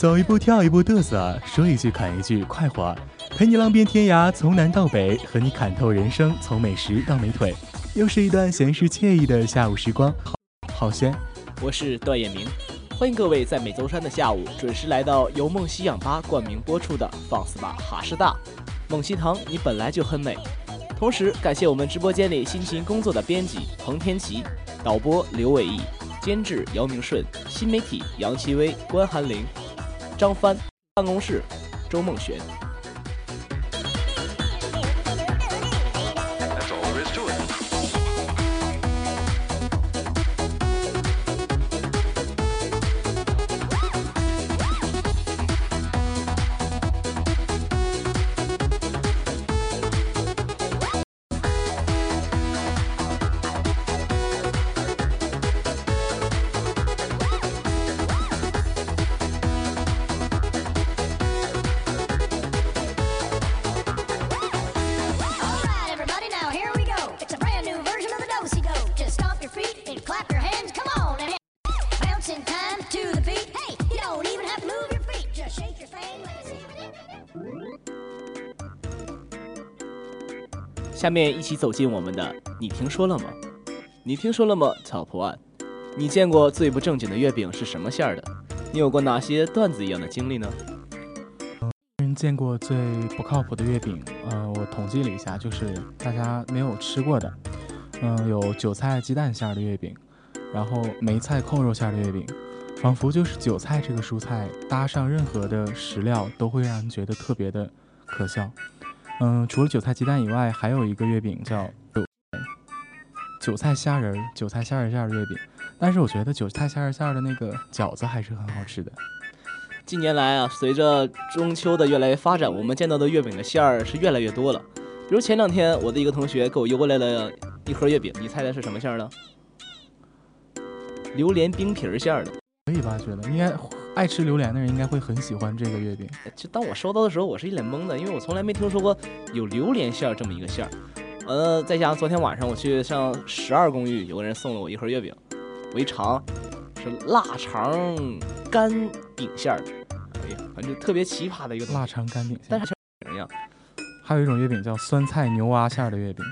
走一步跳一步嘚瑟，说一句砍一句快活，陪你浪遍天涯，从南到北，和你砍透人生，从美食到美腿。又是一段闲适惬意的下午时光，好好轩，我是段彦明，欢迎各位在每周三的下午准时来到由梦溪氧吧冠名播出的《放肆吧哈师大》，梦溪堂你本来就很美。同时感谢我们直播间里辛勤工作的编辑彭天琪、导播刘伟毅、监制姚明顺、新媒体杨奇薇、关寒玲。张帆，办公室，周梦璇。下面一起走进我们的，你听说了吗？你听说了吗？Top One，你见过最不正经的月饼是什么馅儿的？你有过哪些段子一样的经历呢？嗯，见过最不靠谱的月饼，呃，我统计了一下，就是大家没有吃过的，嗯，有韭菜鸡蛋馅儿的月饼，然后梅菜扣肉馅儿的月饼，仿佛就是韭菜这个蔬菜搭上任何的食料都会让人觉得特别的可笑。嗯，除了韭菜鸡蛋以外，还有一个月饼叫韭菜虾仁儿、韭菜虾仁馅儿的月饼。但是我觉得韭菜虾仁馅儿的那个饺子还是很好吃的。近年来啊，随着中秋的越来越发展，我们见到的月饼的馅儿是越来越多了。比如前两天我的一个同学给我邮过来了一盒月饼，你猜猜是什么馅儿的？榴莲冰皮儿馅儿的。可以吧？觉得应该爱吃榴莲的人应该会很喜欢这个月饼。就当我收到的时候，我是一脸懵的，因为我从来没听说过有榴莲馅儿这么一个馅儿。呃，再加上昨天晚上我去上十二公寓，有个人送了我一盒月饼，我一尝是腊肠干饼馅儿的，哎呀，反正特别奇葩的一个东西腊肠干饼馅，但是像一样。还有一种月饼叫酸菜牛蛙馅儿的月饼，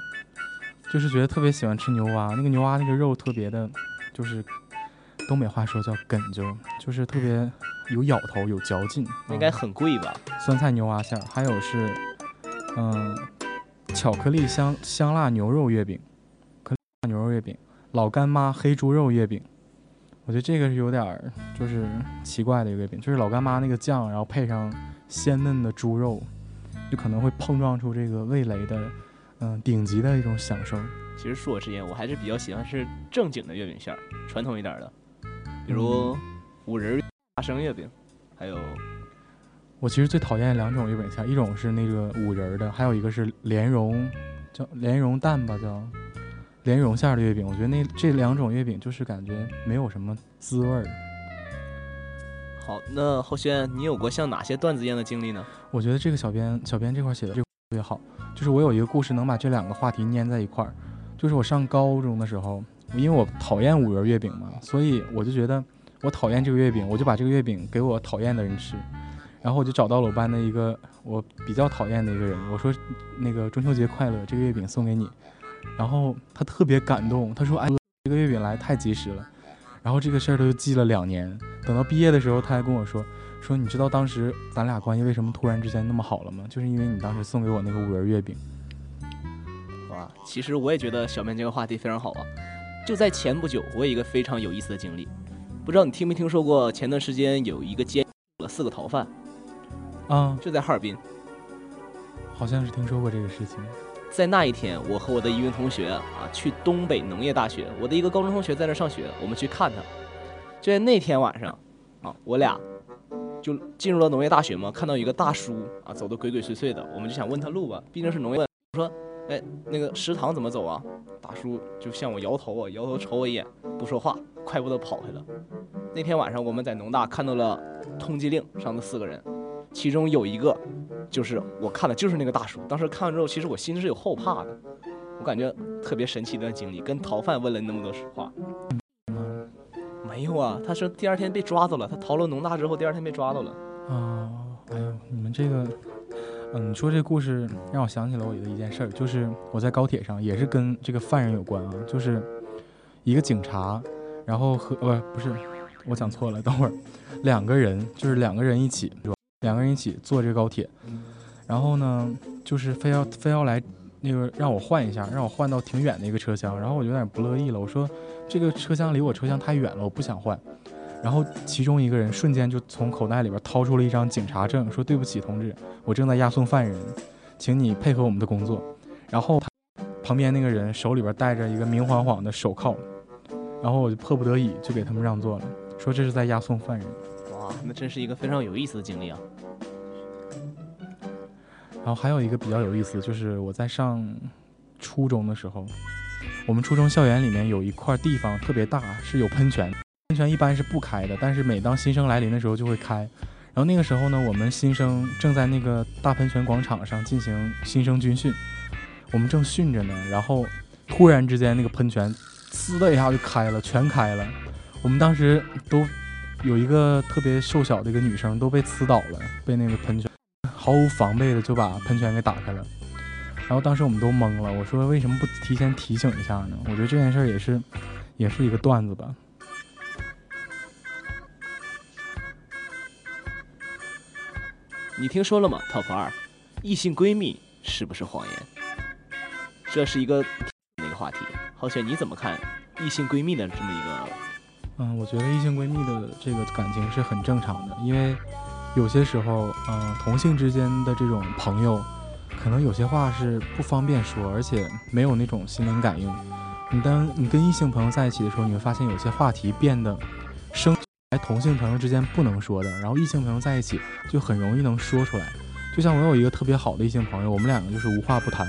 就是觉得特别喜欢吃牛蛙，那个牛蛙那个肉特别的，就是东北话说叫哏啾，就是特别有咬头有嚼劲。应该很贵吧？酸菜牛蛙馅儿，还有是嗯，巧克力香香辣牛肉月饼，可牛肉月饼，老干妈黑猪肉月饼。我觉得这个是有点儿就是奇怪的一个月饼，就是老干妈那个酱，然后配上鲜嫩的猪肉，就可能会碰撞出这个味蕾的嗯顶级的一种享受。其实恕我直言，我还是比较喜欢是正经的月饼馅儿，传统一点的，比如五仁花生月饼，还有我其实最讨厌两种月饼馅儿，一种是那个五仁儿的，还有一个是莲蓉，叫莲蓉蛋吧，叫莲蓉馅儿的月饼。我觉得那这两种月饼就是感觉没有什么滋味儿。好，那浩轩，你有过像哪些段子一样的经历呢？我觉得这个小编小编这块写的这个特别好，就是我有一个故事能把这两个话题粘在一块儿。就是我上高中的时候，因为我讨厌五仁月饼嘛，所以我就觉得我讨厌这个月饼，我就把这个月饼给我讨厌的人吃。然后我就找到了我班的一个我比较讨厌的一个人，我说那个中秋节快乐，这个月饼送给你。然后他特别感动，他说哎，这个月饼来太及时了。然后这个事儿他就记了两年，等到毕业的时候他还跟我说说你知道当时咱俩关系为什么突然之间那么好了吗？就是因为你当时送给我那个五仁月饼。哇，其实我也觉得小面这个话题非常好啊。就在前不久，我有一个非常有意思的经历，不知道你听没听说过？前段时间有一个监了四个逃犯。啊，就在哈尔滨，好像是听说过这个事情。在那一天，我和我的一名同学啊，去东北农业大学，我的一个高中同学在那上学，我们去看他。就在那天晚上，啊，我俩就进入了农业大学嘛，看到一个大叔啊，走的鬼鬼祟祟的，我们就想问他路吧，毕竟是农业。我说，哎，那个食堂怎么走啊？大叔就向我摇头啊，摇头瞅我一眼，不说话，快步的跑开了。那天晚上，我们在农大看到了通缉令上的四个人。其中有一个，就是我看的，就是那个大叔。当时看完之后，其实我心是有后怕的，我感觉特别神奇的经历。跟逃犯问了那么多实话，没有啊。他说第二天被抓走了，他逃了农大之后，第二天被抓到了。啊，哎呦，你们这个，嗯，你说这故事让我想起了我的一件事儿，就是我在高铁上，也是跟这个犯人有关啊，就是一个警察，然后和不不是，我讲错了，等会儿，两个人就是两个人一起。两个人一起坐这个高铁，然后呢，就是非要非要来那个让我换一下，让我换到挺远的一个车厢，然后我有点不乐意了，我说这个车厢离我车厢太远了，我不想换。然后其中一个人瞬间就从口袋里边掏出了一张警察证，说对不起同志，我正在押送犯人，请你配合我们的工作。然后旁边那个人手里边戴着一个明晃晃的手铐，然后我就迫不得已就给他们让座了，说这是在押送犯人。哇那真是一个非常有意思的经历啊！然后还有一个比较有意思，就是我在上初中的时候，我们初中校园里面有一块地方特别大，是有喷泉，喷泉一般是不开的，但是每当新生来临的时候就会开。然后那个时候呢，我们新生正在那个大喷泉广场上进行新生军训，我们正训着呢，然后突然之间那个喷泉呲的一下就开了，全开了，我们当时都。有一个特别瘦小的一个女生都被呲倒了，被那个喷泉毫无防备的就把喷泉给打开了，然后当时我们都懵了。我说为什么不提前提醒一下呢？我觉得这件事也是，也是一个段子吧。你听说了吗？Top 二，异性闺蜜是不是谎言？这是一个那个话题。浩轩你怎么看异性闺蜜的这么一个？嗯，我觉得异性闺蜜的这个感情是很正常的，因为有些时候，嗯，同性之间的这种朋友，可能有些话是不方便说，而且没有那种心灵感应。你当你跟异性朋友在一起的时候，你会发现有些话题变得同性朋友之间不能说的，然后异性朋友在一起就很容易能说出来。就像我有一个特别好的异性朋友，我们两个就是无话不谈，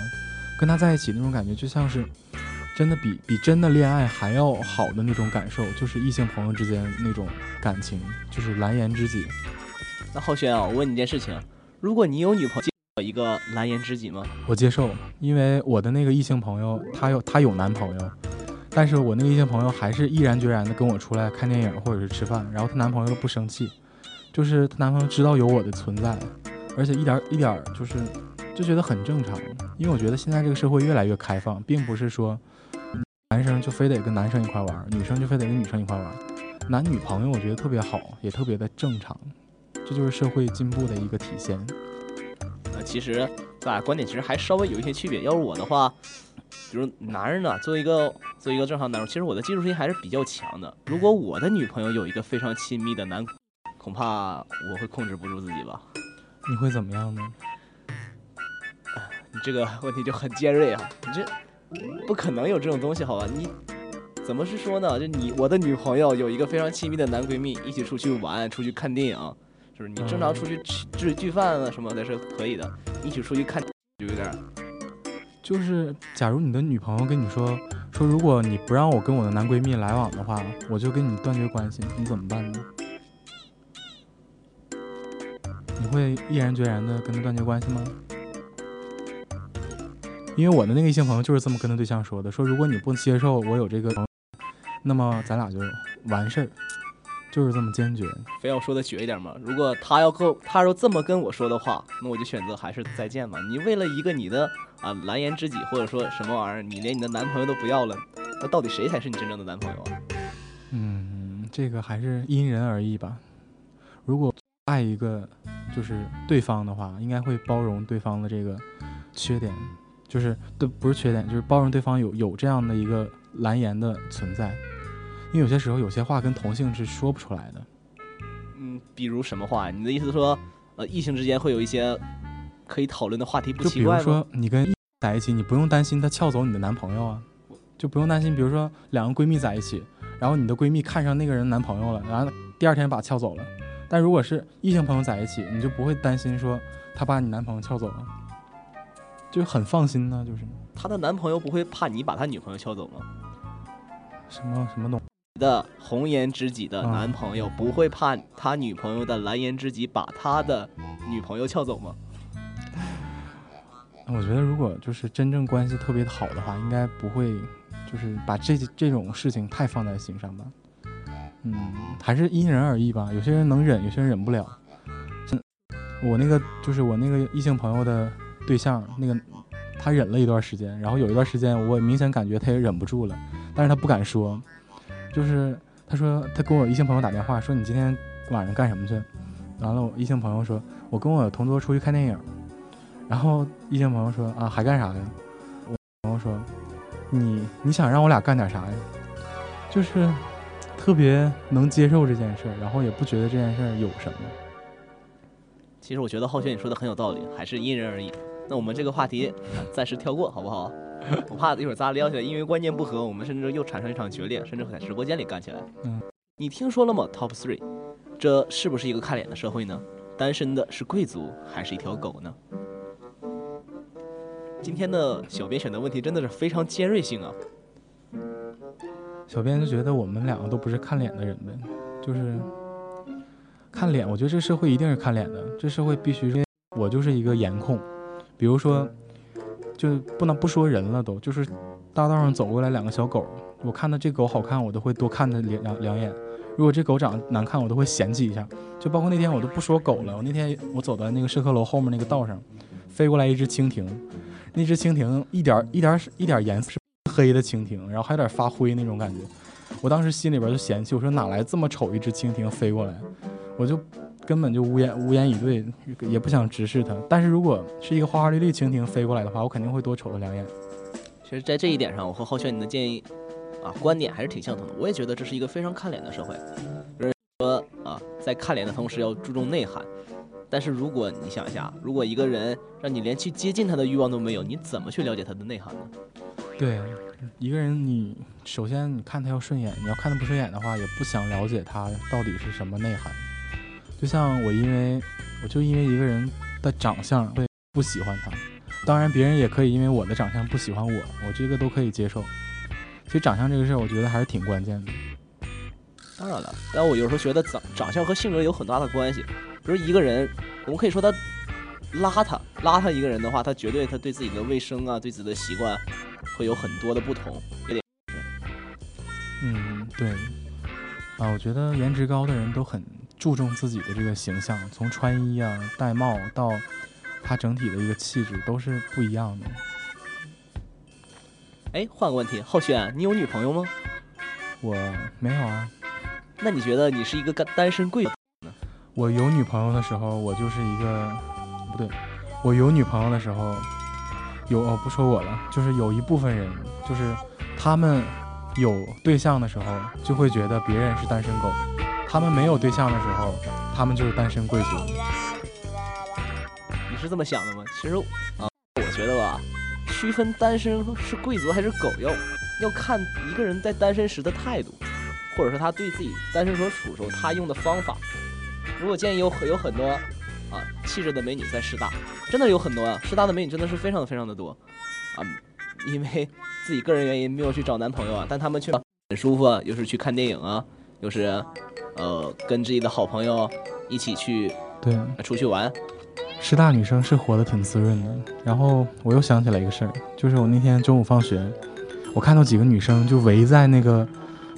跟他在一起那种感觉就像是。真的比比真的恋爱还要好的那种感受，就是异性朋友之间那种感情，就是蓝颜知己。那浩轩啊，我问你一件事情：如果你有女朋友，一个蓝颜知己吗？我接受，因为我的那个异性朋友，她有她有男朋友，但是我那个异性朋友还是毅然决然的跟我出来看电影或者是吃饭，然后她男朋友不生气，就是她男朋友知道有我的存在，而且一点一点就是就觉得很正常，因为我觉得现在这个社会越来越开放，并不是说。男生就非得跟男生一块玩，女生就非得跟女生一块玩，男女朋友我觉得特别好，也特别的正常，这就是社会进步的一个体现。呃，其实咱俩观点其实还稍微有一些区别。要是我的话，比如男人呢，作为一个作为一个正常男人，其实我的技术性还是比较强的。如果我的女朋友有一个非常亲密的男，恐怕我会控制不住自己吧。你会怎么样呢？你这个问题就很尖锐啊！你这不可能有这种东西，好吧？你怎么是说呢？就你我的女朋友有一个非常亲密的男闺蜜，一起出去玩，出去看电影，是不是？你正常出去吃吃聚饭啊什么的是可以的，一起出去看就有点。就是假如你的女朋友跟你说说，如果你不让我跟我的男闺蜜来往的话，我就跟你断绝关系，你怎么办呢？你会毅然决然的跟他断绝关系吗？因为我的那个异性朋友就是这么跟他对象说的，说如果你不接受我有这个，那么咱俩就完事儿，就是这么坚决。非要说的绝一点嘛？如果他要跟他要这么跟我说的话，那我就选择还是再见吧。你为了一个你的啊蓝颜知己或者说什么玩意儿，你连你的男朋友都不要了，那到底谁才是你真正的男朋友啊？嗯，这个还是因人而异吧。如果爱一个就是对方的话，应该会包容对方的这个缺点。就是对，不是缺点，就是包容对方有有这样的一个蓝颜的存在，因为有些时候有些话跟同性是说不出来的。嗯，比如什么话？你的意思说，呃，异性之间会有一些可以讨论的话题，不奇怪就比如说你跟在一起，你不用担心他撬走你的男朋友啊，就不用担心。比如说两个闺蜜在一起，然后你的闺蜜看上那个人男朋友了，然后第二天把撬走了。但如果是异性朋友在一起，你就不会担心说他把你男朋友撬走了。就很放心呢，就是她的男朋友不会怕你把他女朋友撬走吗？什么什么东？的红颜知己的男朋友不会怕他女朋友的蓝颜知己把他的女朋友撬走吗？我觉得如果就是真正关系特别好的话，应该不会就是把这这种事情太放在心上吧。嗯，还是因人而异吧。有些人能忍，有些人忍不了。我那个就是我那个异性朋友的。对象那个，他忍了一段时间，然后有一段时间，我明显感觉他也忍不住了，但是他不敢说，就是他说他跟我异性朋友打电话说你今天晚上干什么去？完了我异性朋友说我跟我同桌出去看电影，然后异性朋友说啊还干啥呀？我朋友说你你想让我俩干点啥呀？就是特别能接受这件事，然后也不觉得这件事有什么。其实我觉得浩轩你说的很有道理，还是因人而异。那我们这个话题暂时跳过，好不好？我怕一会儿咱俩聊起来，因为观念不合，我们甚至又产生一场决裂，甚至会在直播间里干起来。嗯，你听说了吗？Top three，这是不是一个看脸的社会呢？单身的是贵族还是一条狗呢？今天的小编选的问题真的是非常尖锐性啊！小编就觉得我们两个都不是看脸的人呗，就是看脸。我觉得这社会一定是看脸的，这社会必须是。我就是一个颜控，比如说，就不能不说人了，都就是大道上走过来两个小狗，我看到这狗好看，我都会多看它两两两眼；如果这狗长得难看，我都会嫌弃一下。就包括那天我都不说狗了，我那天我走在那个社科楼后面那个道上，飞过来一只蜻蜓，那只蜻蜓一点一点一点颜色黑的蜻蜓，然后还有点发灰那种感觉，我当时心里边就嫌弃，我说哪来这么丑一只蜻蜓飞过来，我就。根本就无言无言以对，也不想直视他。但是如果是一个花花绿绿蜻蜓飞过来的话，我肯定会多瞅他两眼。其实，在这一点上，我和浩轩你的建议啊观点还是挺相同的。我也觉得这是一个非常看脸的社会，就是说啊，在看脸的同时要注重内涵。但是如果你想一下，如果一个人让你连去接近他的欲望都没有，你怎么去了解他的内涵呢？对，一个人你首先你看他要顺眼，你要看他不顺眼的话，也不想了解他到底是什么内涵。就像我，因为我就因为一个人的长相会不喜欢他，当然别人也可以因为我的长相不喜欢我，我这个都可以接受。其实长相这个事儿，我觉得还是挺关键的。当然了，但我有时候觉得长长相和性格有很大的关系。比如一个人，我们可以说他邋遢，邋遢一个人的话，他绝对他对自己的卫生啊，对自己的习惯会有很多的不同。有点。嗯，对。啊，我觉得颜值高的人都很。注重自己的这个形象，从穿衣啊、戴帽到他整体的一个气质都是不一样的。哎，换个问题，浩轩，你有女朋友吗？我没有啊。那你觉得你是一个单身贵族？我有女朋友的时候，我就是一个不对，我有女朋友的时候，有哦不说我了，就是有一部分人，就是他们有对象的时候，就会觉得别人是单身狗；他们没有对象的时候，他们就是单身贵族。你是这么想的吗？其实啊，我觉得吧，区分单身是贵族还是狗要要看一个人在单身时的态度，或者说他对自己单身所处时候他用的方法。如果建议有有很多啊气质的美女在师大，真的有很多啊，师大的美女真的是非常非常的多啊，因为自己个人原因没有去找男朋友啊，但他们却很舒服啊，又是去看电影啊，又是呃跟自己的好朋友一起去对，出去玩。师大女生是活得挺滋润的。然后我又想起来一个事儿，就是我那天中午放学，我看到几个女生就围在那个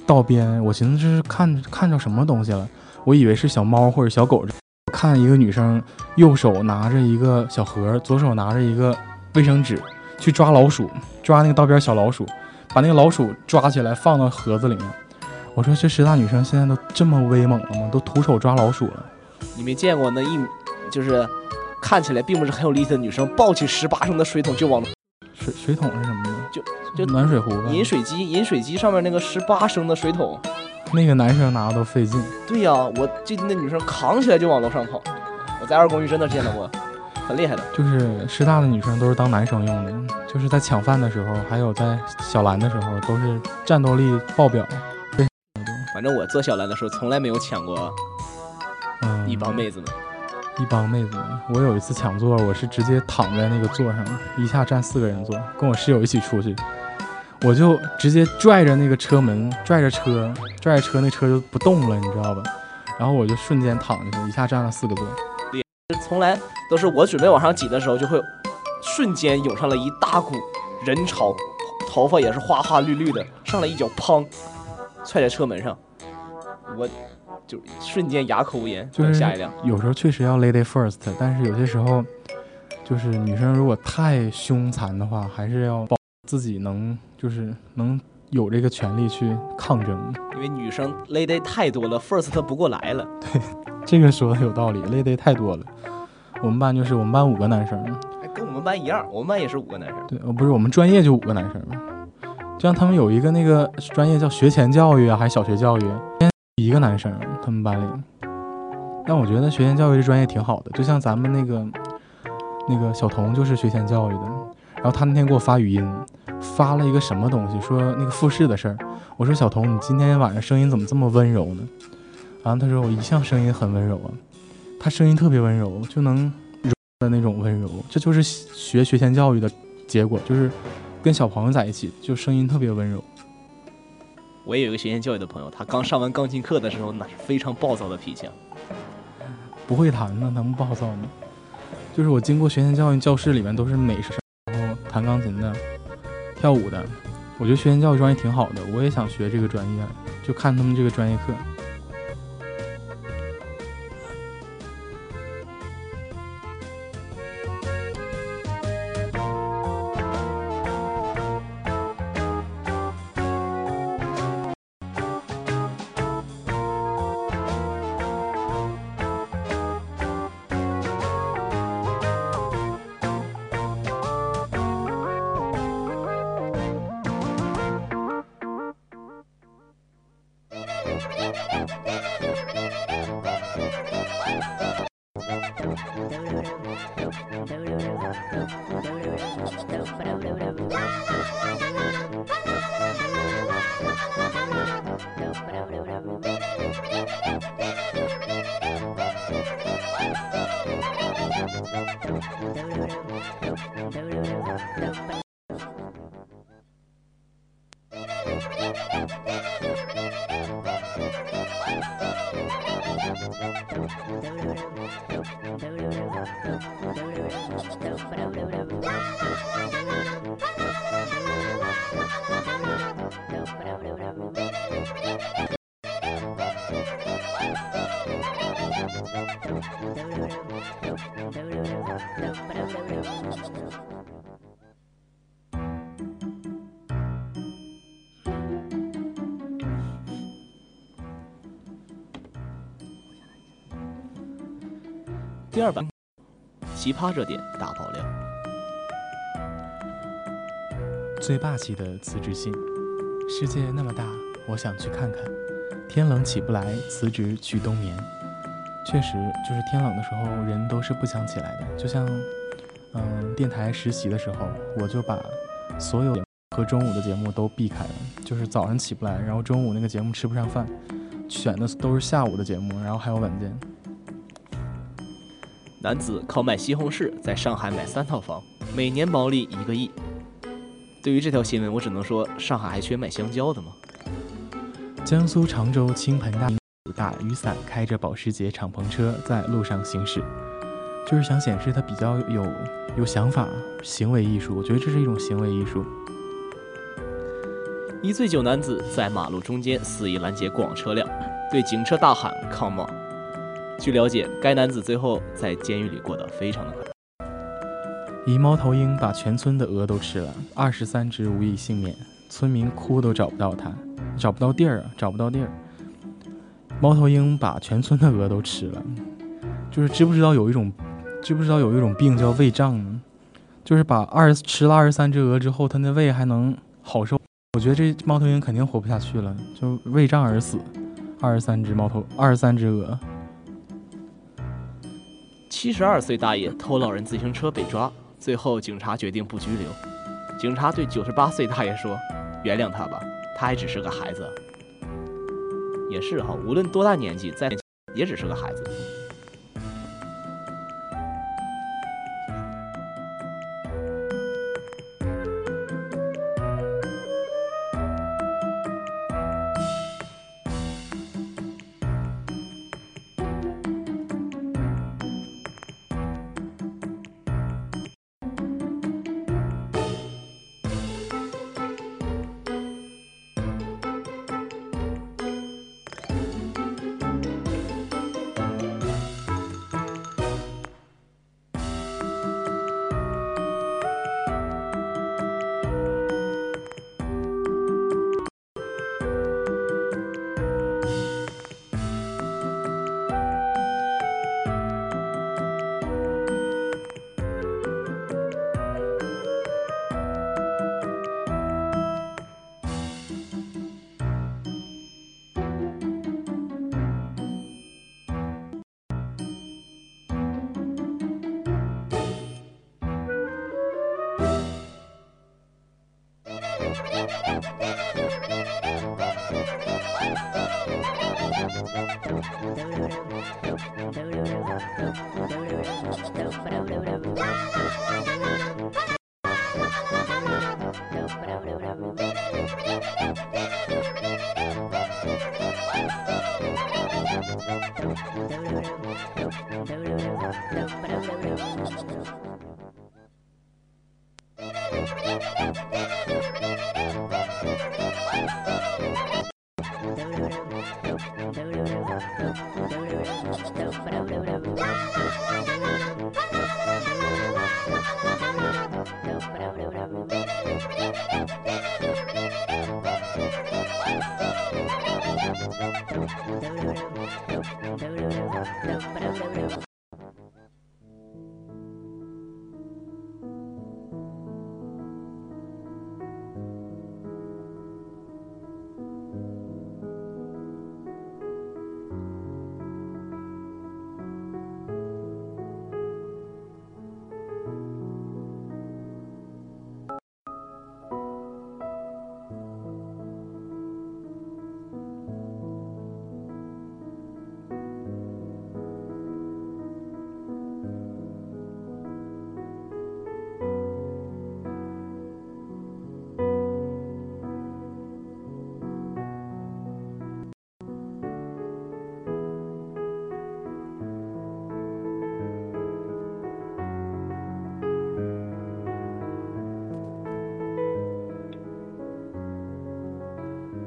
道边，我寻思这是看看着什么东西了，我以为是小猫或者小狗。看一个女生右手拿着一个小盒，左手拿着一个卫生纸，去抓老鼠，抓那个道边小老鼠，把那个老鼠抓起来放到盒子里面。我说这师大女生现在都这么威猛了吗？都徒手抓老鼠了。你没见过那一就是看起来并不是很有力气的女生抱起十八升的水桶就往水水桶是什么呢？就就暖水壶吧。饮水机，饮水机上面那个十八升的水桶，那个男生拿都费劲。对呀、我记得那女生扛起来就往楼上跑。我在二公寓真的见到过，很厉害的。就是师大的女生都是当男生用的，就是在抢饭的时候，还有在小蓝的时候，都是战斗力爆表。反正我做小兰的时候，从来没有抢过嗯，一帮妹子们。一帮妹子们。我有一次抢座，我是直接躺在那个座上，一下占四个人座，跟我室友一起出去，我就直接拽着那个车门，拽着车，拽着车，那车就不动了，你知道吧？然后我就瞬间躺下去，一下占了四个座。从来都是我准备往上挤的时候，就会瞬间涌上了一大股人潮，头发也是花花绿绿的，上来一脚砰，踹在车门上，我就瞬间哑口无言，就是等下一辆。有时候确实要 lady first，但是有些时候，就是女生如果太凶残的话，还是要保自己能就是能有这个权利去抗争。因为女生 lady 太多了，first 不过来了。对这个说的有道理，lady 太多了。我们班就是我们班五个男生，哎，跟我们班一样，我们班也是五个男生。对，呃，不是我们专业就五个男生，就像他们有一个那个专业叫学前教育啊，还是小学教育，一个男生，他们班里。但我觉得学前教育这专业挺好的，就像咱们那个那个小童就是学前教育的，然后他那天给我发语音，发了一个什么东西，说那个复试的事儿。我说小童，你今天晚上声音怎么这么温柔呢？然后他说我一向声音很温柔啊，他声音特别温柔，就能柔的那种温柔，这就是学学前教育的结果，就是跟小朋友在一起，就声音特别温柔。我也有一个学前教育的朋友，他刚上完钢琴课的时候，那是非常暴躁的脾气。不会弹呢，能暴躁吗？就是我经过学前教育教室里面都是美声，然后弹钢琴的、跳舞的。我觉得学前教育专业挺好的，我也想学这个专业，就看他们这个专业课。Dale. 第二版奇葩热点大爆料。最霸气的辞职信：世界那么大，我想去看看。天冷起不来，辞职去冬眠。确实，就是天冷的时候，人都是不想起来的。就像，嗯，电台实习的时候，我就把所有和中午的节目都避开了。就是早上起不来，然后中午那个节目吃不上饭，选的都是下午的节目，然后还有晚间。男子靠卖西红柿在上海买三套房，每年毛利一个亿。对于这条新闻，我只能说，上海还缺卖香蕉的吗？江苏常州倾盆大雨，打雨伞，开着保时捷敞篷车在路上行驶，就是想显示他比较有有想法，行为艺术。我觉得这是一种行为艺术。一醉酒男子在马路中间肆意拦截过往车辆，对警车大喊 “come on”。据了解，该男子最后在监狱里过得非常的快。一猫头鹰把全村的鹅都吃了，二十三只无一幸免，村民哭都找不到它，找不到地儿啊，找不到地儿。猫头鹰把全村的鹅都吃了，就是知不知道有一种，知不知道有一种病叫胃胀呢？就是把二吃了二十三只鹅之后，它那胃还能好受。我觉得这猫头鹰肯定活不下去了，就胃胀而死。二十三只猫头，二十三只鹅。七十二岁大爷偷老人自行车被抓。最后，警察决定不拘留。警察对九十八岁大爷说：“原谅他吧，他还只是个孩子。”也是哈，无论多大年纪，在也只是个孩子。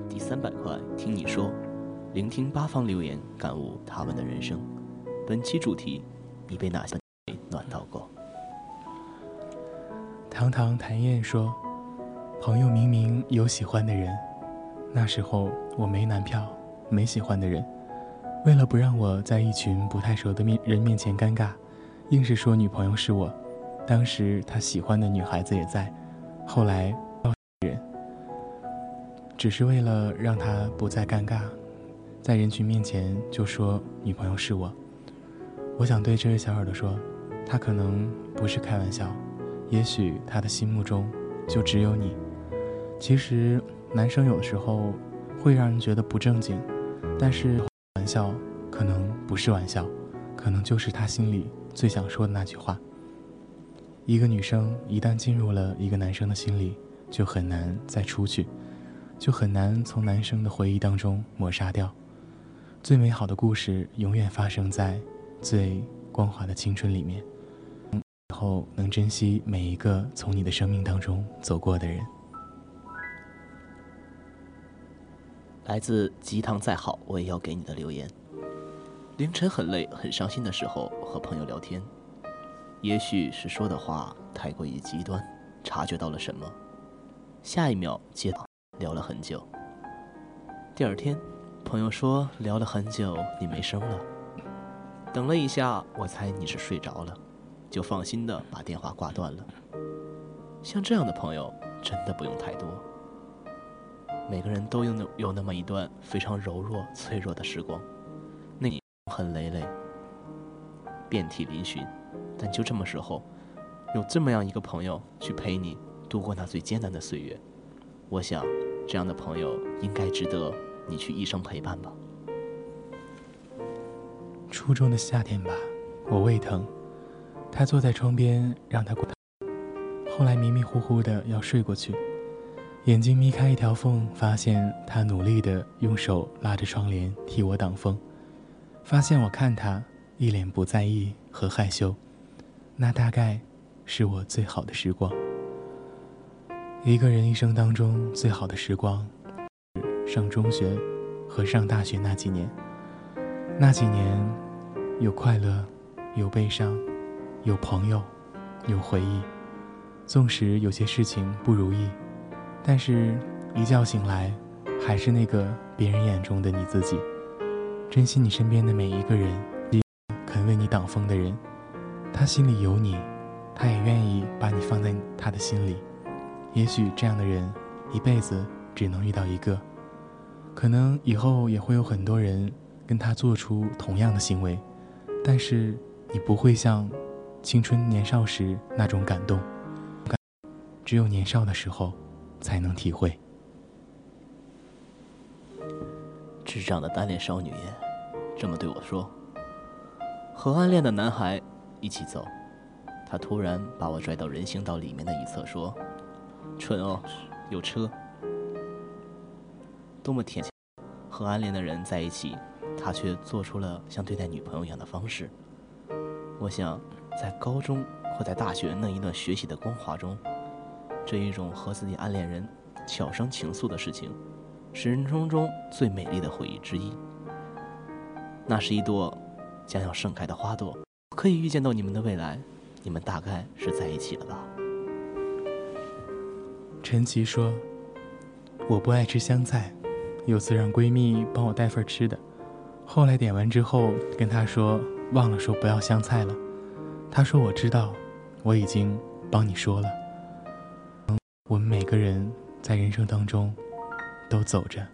第三百块，听你说，聆听八方留言，感悟他们的人生。本期主题：你被哪些暖到过？堂堂谭燕说：“朋友明明有喜欢的人，那时候我没男票，没喜欢的人。为了不让我在一群不太熟的面人面前尴尬，硬是说女朋友是我。当时他喜欢的女孩子也在，后来人，只是为了让他不再尴尬，在人群面前就说女朋友是我。我想对这位小耳朵说，他可能不是开玩笑，也许他的心目中就只有你。其实男生有的时候会让人觉得不正经，但是玩笑可能不是玩笑，可能就是他心里最想说的那句话。一个女生一旦进入了一个男生的心里，就很难再出去，就很难从男生的回忆当中抹杀掉。最美好的故事永远发生在最光滑的青春里面。以后能珍惜每一个从你的生命当中走过的人。来自鸡汤再好，我也要给你的留言。凌晨很累、很伤心的时候，和朋友聊天。也许是说的话太过于极端，察觉到了什么，下一秒接到聊了很久。第二天，朋友说聊了很久，你没声了。等了一下，我猜你是睡着了，就放心的把电话挂断了。像这样的朋友真的不用太多。每个人都有有那么一段非常柔弱脆弱的时光，那你很累累，遍体鳞峋。但就这么时候，有这么样一个朋友去陪你度过那最艰难的岁月，我想，这样的朋友应该值得你去一生陪伴吧。初中的夏天吧，我胃疼，他坐在窗边让他过。后来迷迷糊糊的要睡过去，眼睛眯开一条缝，发现他努力的用手拉着窗帘替我挡风，发现我看他一脸不在意和害羞。那大概是我最好的时光。一个人一生当中最好的时光，是上中学和上大学那几年。那几年，有快乐，有悲伤，有朋友，有回忆。纵使有些事情不如意，但是一觉醒来，还是那个别人眼中的你自己。珍惜你身边的每一个人，肯为你挡风的人。他心里有你，他也愿意把你放在他的心里。也许这样的人，一辈子只能遇到一个。可能以后也会有很多人跟他做出同样的行为，但是你不会像青春年少时那种感动。只有年少的时候，才能体会。智障的单恋少女这么对我说。和暗恋的男孩。一起走，他突然把我拽到人行道里面的一侧，说：“蠢哦，有车。”多么甜！和暗恋的人在一起，他却做出了像对待女朋友一样的方式。我想，在高中或在大学那一段学习的光华中，这一种和自己暗恋人悄声倾诉的事情，是人生中最美丽的回忆之一。那是一朵将要盛开的花朵。可以预见到你们的未来，你们大概是在一起了吧？陈琦说：“我不爱吃香菜，有次让闺蜜帮我带份吃的，后来点完之后跟她说忘了说不要香菜了，她说我知道，我已经帮你说了。我们每个人在人生当中都走着，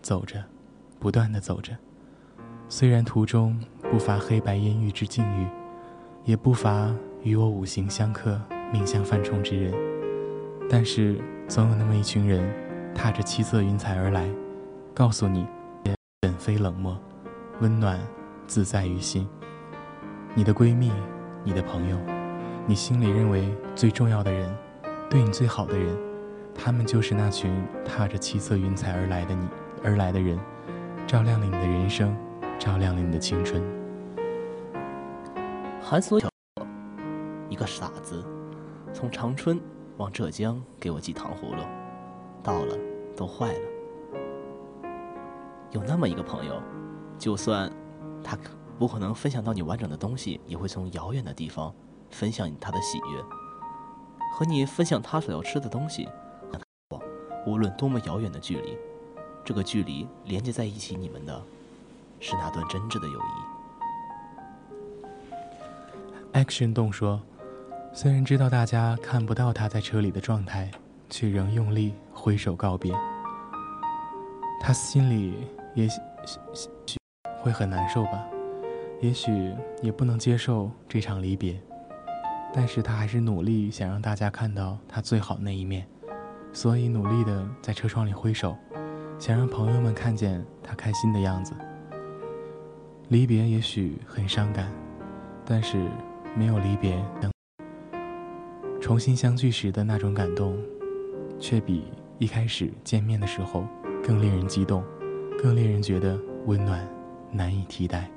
走着，不断的走着。”虽然途中不乏黑白烟雨之境遇，也不乏与我五行相克、命相犯冲之人，但是总有那么一群人，踏着七色云彩而来，告诉你，本非冷漠，温暖自在于心。你的闺蜜，你的朋友，你心里认为最重要的人，对你最好的人，他们就是那群踏着七色云彩而来的你而来的人，照亮了你的人生。照亮了你的青春。韩所一个傻子，从长春往浙江给我寄糖葫芦，到了都坏了。有那么一个朋友，就算他不可能分享到你完整的东西，也会从遥远的地方分享他的喜悦，和你分享他所要吃的东西。无论多么遥远的距离，这个距离连接在一起你们的。是那段真挚的友谊。Action 动说：“虽然知道大家看不到他在车里的状态，却仍用力挥手告别。他心里也许会很难受吧，也许也不能接受这场离别，但是他还是努力想让大家看到他最好那一面，所以努力的在车窗里挥手，想让朋友们看见他开心的样子。离别也许很伤感，但是。”没有离别，等重新相聚时的那种感动，却比一开始见面的时候更令人激动，更令人觉得温暖，难以替代。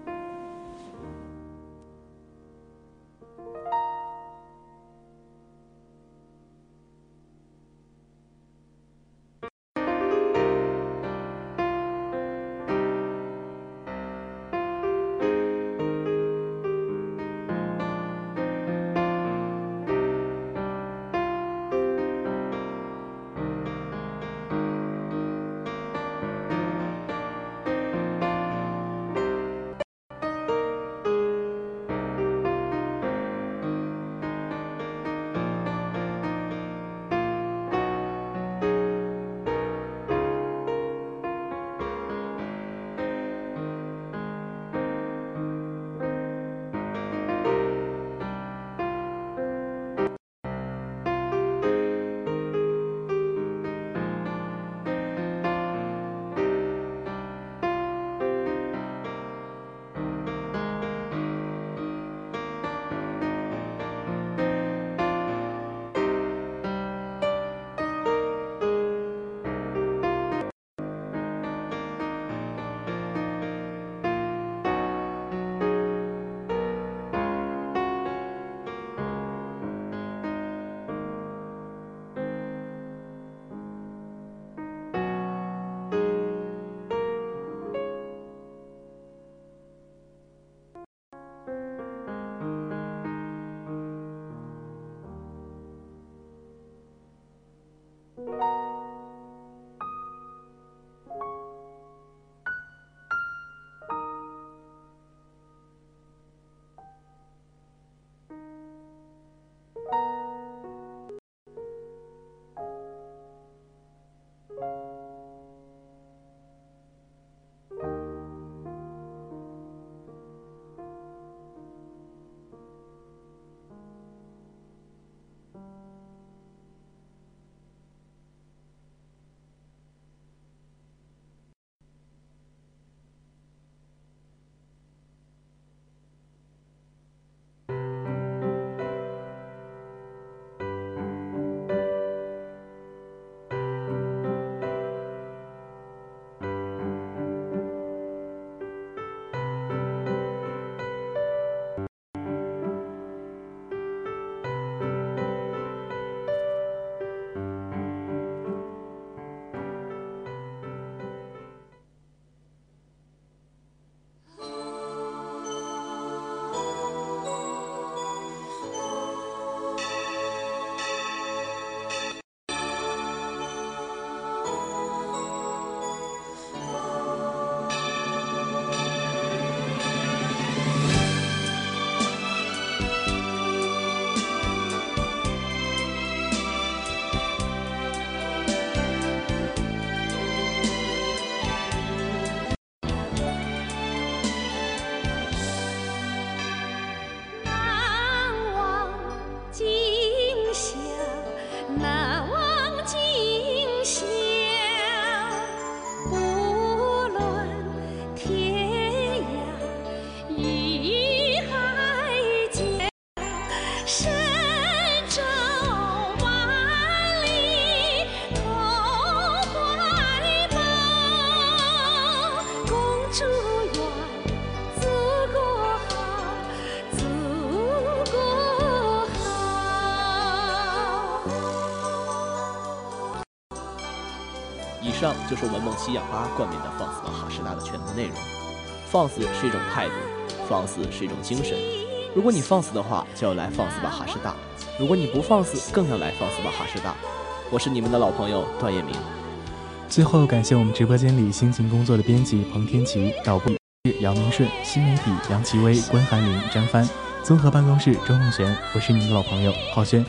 就是我们梦溪氧吧冠名的放肆吧哈师大的全部内容。放肆是一种态度，放肆是一种精神。如果你放肆的话，就要来放肆吧哈师大；如果你不放肆，更要来放肆吧哈师大。我是你们的老朋友段彦明。最后感谢我们直播间里辛勤工作的编辑彭天琪、导播杨明顺、新媒体杨奇威、关寒林、张帆、综合办公室周梦璇，我是你们的老朋友浩轩，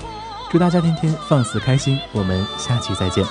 祝大家天天放肆开心，我们下期再见。